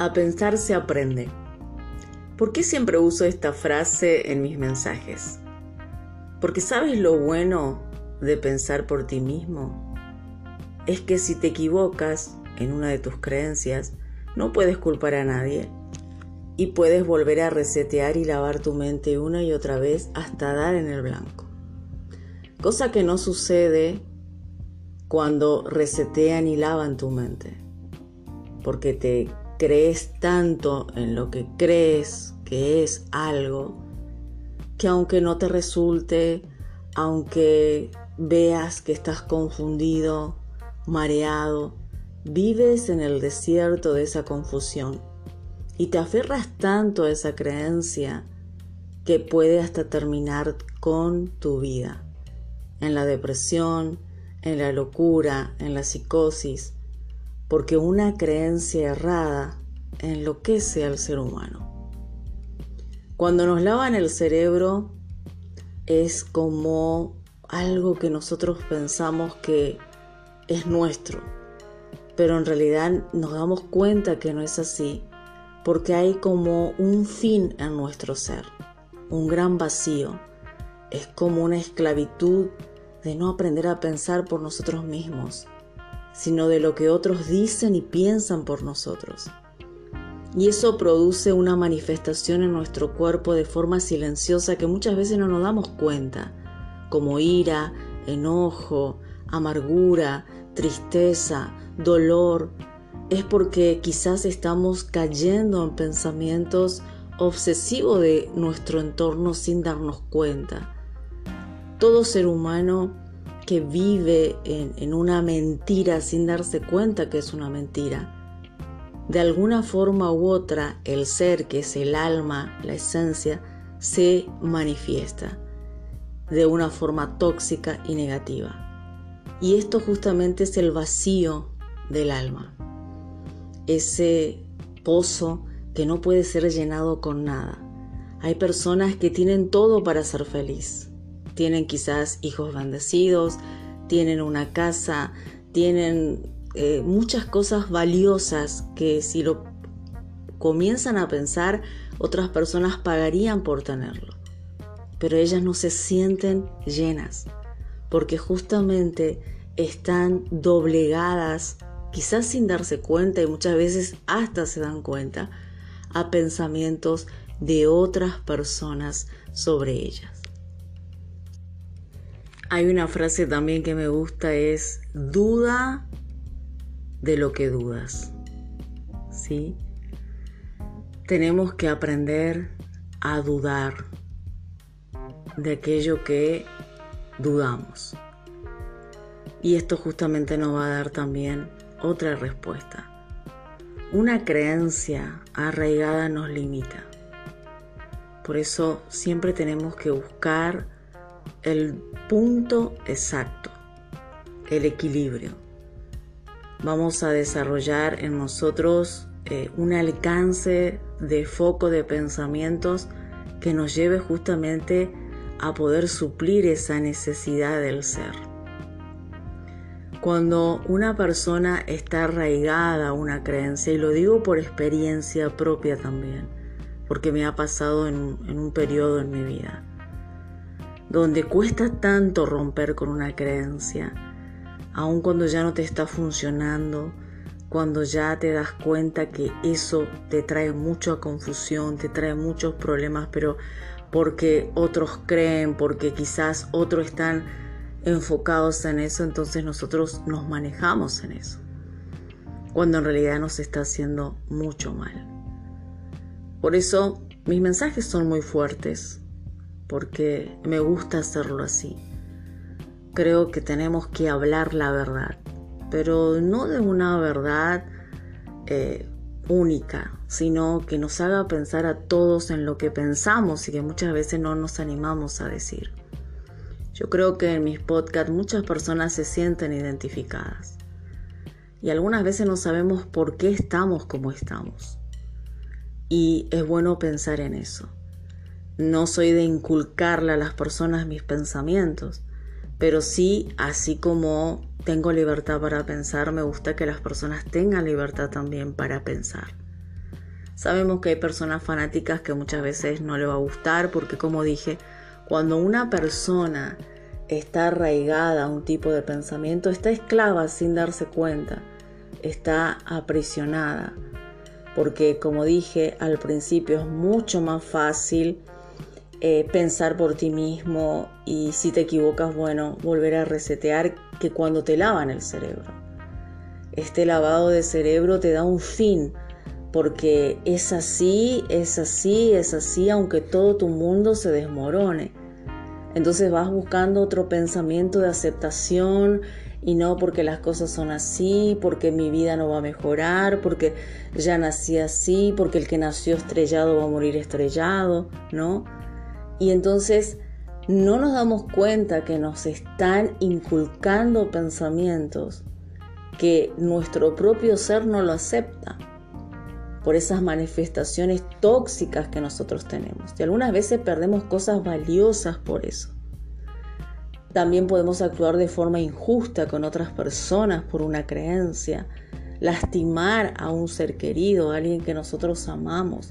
A pensar se aprende. ¿Por qué siempre uso esta frase en mis mensajes? Porque sabes lo bueno de pensar por ti mismo. Es que si te equivocas en una de tus creencias, no puedes culpar a nadie y puedes volver a resetear y lavar tu mente una y otra vez hasta dar en el blanco. Cosa que no sucede cuando resetean y lavan tu mente, porque te crees tanto en lo que crees que es algo, que aunque no te resulte, aunque veas que estás confundido, mareado, vives en el desierto de esa confusión y te aferras tanto a esa creencia que puede hasta terminar con tu vida, en la depresión, en la locura, en la psicosis, porque una creencia errada enloquece al ser humano. Cuando nos lavan el cerebro es como algo que nosotros pensamos que es nuestro, pero en realidad nos damos cuenta que no es así, porque hay como un fin en nuestro ser, un gran vacío, es como una esclavitud de no aprender a pensar por nosotros mismos, sino de lo que otros dicen y piensan por nosotros. Y eso produce una manifestación en nuestro cuerpo de forma silenciosa que muchas veces no nos damos cuenta, como ira, enojo, amargura, tristeza, dolor. Es porque quizás estamos cayendo en pensamientos obsesivos de nuestro entorno sin darnos cuenta. Todo ser humano que vive en, una mentira sin darse cuenta que es una mentira. De alguna forma u otra, el ser, que es el alma, la esencia, se manifiesta de una forma tóxica y negativa. Y esto justamente es el vacío del alma, ese pozo que no puede ser llenado con nada. Hay personas que tienen todo para ser feliz, tienen quizás hijos bendecidos, tienen una casa, tienen eh, muchas cosas valiosas que si lo comienzan a pensar, otras personas pagarían por tenerlo. Pero ellas no se sienten llenas, porque justamente están doblegadas, quizás sin darse cuenta y muchas veces hasta se dan cuenta, a pensamientos de otras personas sobre ellas. Hay una frase también que me gusta, es duda de lo que dudas. ¿Sí? Tenemos que aprender a dudar de aquello que dudamos. Y esto justamente nos va a dar también otra respuesta. Una creencia arraigada nos limita. Por eso siempre tenemos que buscar el punto exacto, el equilibrio. Vamos a desarrollar en nosotros eh, un alcance de foco de pensamientos que nos lleve justamente a poder suplir esa necesidad del ser. Cuando una persona está arraigada a una creencia, y lo digo por experiencia propia también, porque me ha pasado en un periodo en mi vida, donde cuesta tanto romper con una creencia, aun cuando ya no te está funcionando, cuando ya te das cuenta que eso te trae mucha confusión, te trae muchos problemas, pero porque otros creen, porque quizás otros están enfocados en eso, entonces nosotros nos manejamos en eso, cuando en realidad nos está haciendo mucho mal. Por eso mis mensajes son muy fuertes, porque me gusta hacerlo así. Creo que tenemos que hablar la verdad, pero no de una verdad eh, única, sino que nos haga pensar a todos en lo que pensamos y que muchas veces no nos animamos a decir. Yo creo que en mis podcasts muchas personas se sienten identificadas y algunas veces no sabemos por qué estamos como estamos. Y es bueno pensar en eso. No soy de inculcarle a las personas mis pensamientos, pero sí, así como tengo libertad para pensar, me gusta que las personas tengan libertad también para pensar. Sabemos que hay personas fanáticas que muchas veces no le va a gustar porque como dije, cuando una persona está arraigada a un tipo de pensamiento, está esclava sin darse cuenta, está aprisionada. Porque como dije al principio es mucho más fácil eh, pensar por ti mismo y si te equivocas, bueno, volver a resetear que cuando te lavan el cerebro. Este lavado de cerebro te da un fin, porque es así, es así, es así, aunque todo tu mundo se desmorone. Entonces vas buscando otro pensamiento de aceptación y no porque las cosas son así, porque mi vida no va a mejorar, porque ya nací así, porque el que nació estrellado va a morir estrellado, ¿no? Y entonces no nos damos cuenta que nos están inculcando pensamientos que nuestro propio ser no lo acepta por esas manifestaciones tóxicas que nosotros tenemos. Y algunas veces perdemos cosas valiosas por eso. También podemos actuar de forma injusta con otras personas por una creencia, lastimar a un ser querido, a alguien que nosotros amamos.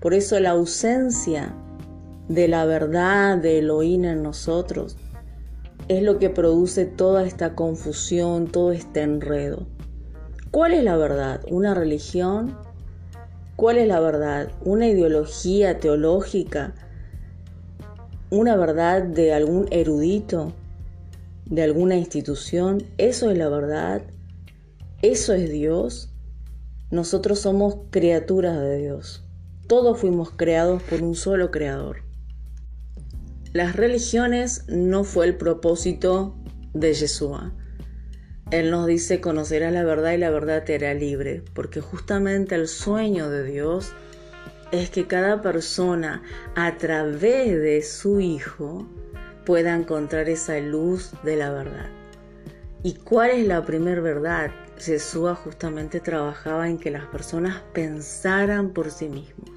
Por eso la ausencia de la verdad de Elohim en nosotros es lo que produce toda esta confusión, todo este enredo. ¿Cuál es la verdad? ¿Una religión? ¿Cuál es la verdad? ¿Una ideología teológica? ¿Una verdad de algún erudito? ¿De alguna institución? ¿Eso es la verdad? ¿Eso es Dios? Nosotros somos criaturas de Dios. Todos fuimos creados por un solo creador. Las religiones no fue el propósito de Yeshua. Él nos dice conocerás la verdad y la verdad te hará libre, porque justamente el sueño de Dios es que cada persona a través de su Hijo pueda encontrar esa luz de la verdad. ¿Y cuál es la primera verdad? Yeshua justamente trabajaba en que las personas pensaran por sí mismos.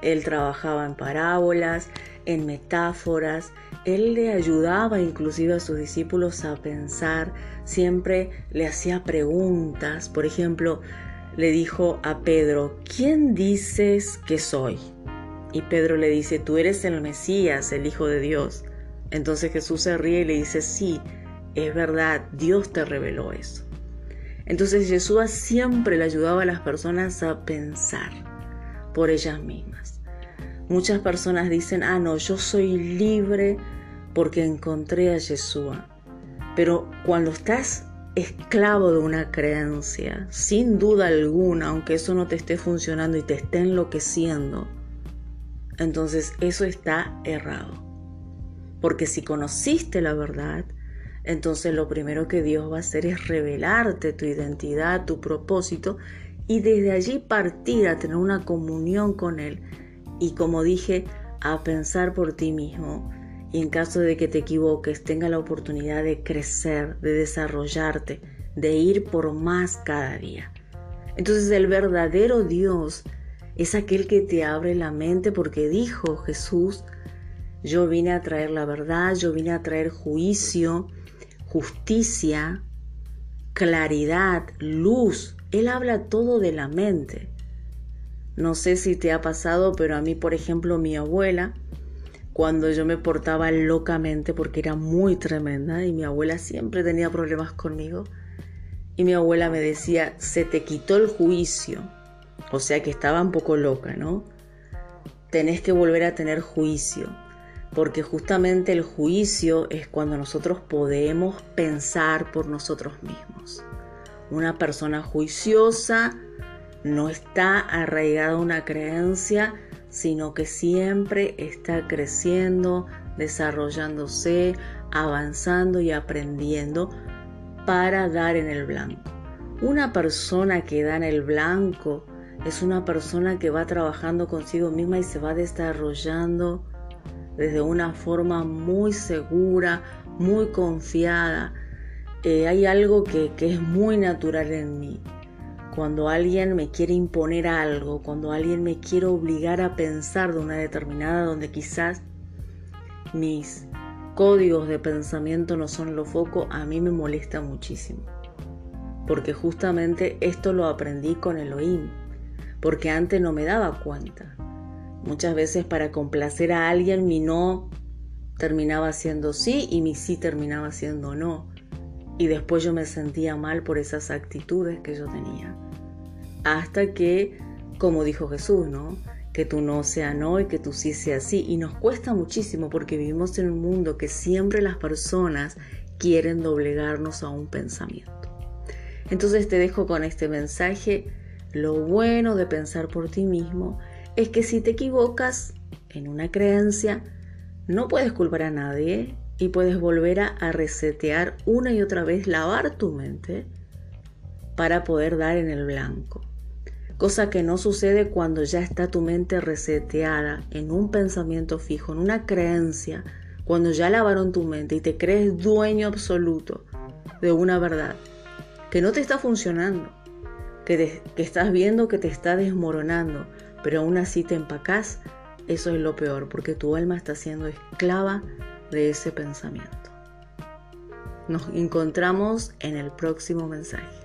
Él trabajaba en parábolas, en metáforas. Él le ayudaba inclusive a sus discípulos a pensar, siempre le hacía preguntas. Por ejemplo, le dijo a Pedro, ¿quién dices que soy? Y Pedro le dice, tú eres el Mesías, el Hijo de Dios. Entonces Jesús se ríe y le dice, sí, es verdad, Dios te reveló eso. Entonces Jesús siempre le ayudaba a las personas a pensar por ellas mismas. Muchas personas dicen, ah, no, yo soy libre porque encontré a Yeshua. Pero cuando estás esclavo de una creencia, sin duda alguna, aunque eso no te esté funcionando y te esté enloqueciendo, entonces eso está errado. Porque si conociste la verdad, entonces lo primero que Dios va a hacer es revelarte tu identidad, tu propósito, y desde allí partir a tener una comunión con Él y como dije, a pensar por ti mismo y en caso de que te equivoques tenga la oportunidad de crecer, de desarrollarte, de ir por más cada día. Entonces el verdadero Dios es aquel que te abre la mente porque dijo Jesús, yo vine a traer la verdad, yo vine a traer juicio, justicia, claridad, luz. Él habla todo de la mente. No sé si te ha pasado, pero a mí, por ejemplo, mi abuela, cuando yo me portaba locamente porque era muy tremenda y mi abuela siempre tenía problemas conmigo, y mi abuela me decía, se te quitó el juicio, o sea que estaba un poco loca, ¿no? Tenés que volver a tener juicio, porque justamente el juicio es cuando nosotros podemos pensar por nosotros mismos. Una persona juiciosa no está arraigada una creencia, sino que siempre está creciendo, desarrollándose, avanzando y aprendiendo para dar en el blanco. Una persona que da en el blanco es una persona que va trabajando consigo misma y se va desarrollando desde una forma muy segura, muy confiada. Eh, hay algo que, que es muy natural en mí cuando alguien me quiere imponer algo, cuando alguien me quiere obligar a pensar de una determinada donde quizás mis códigos de pensamiento no son lo foco, a mí me molesta muchísimo. Porque justamente esto lo aprendí con Elohim. porque antes no me daba cuenta. Muchas veces para complacer a alguien mi no terminaba siendo sí y mi sí terminaba siendo no. Y después yo me sentía mal por esas actitudes que yo tenía. Hasta que, como dijo Jesús, ¿no? Que tu no sea no y que tu sí sea sí. Y nos cuesta muchísimo porque vivimos en un mundo que siempre las personas quieren doblegarnos a un pensamiento. Entonces te dejo con este mensaje. Lo bueno de pensar por ti mismo es que si te equivocas en una creencia, no puedes culpar a nadie y puedes volver a, resetear una y otra vez, lavar tu mente para poder dar en el blanco. Cosa que no sucede cuando ya está tu mente reseteada en un pensamiento fijo, en una creencia, cuando ya lavaron tu mente y te crees dueño absoluto de una verdad que no te está funcionando, que, que estás viendo que te está desmoronando, pero aún así te empacás, eso es lo peor, porque tu alma está siendo esclava de ese pensamiento. Nos encontramos en el próximo mensaje.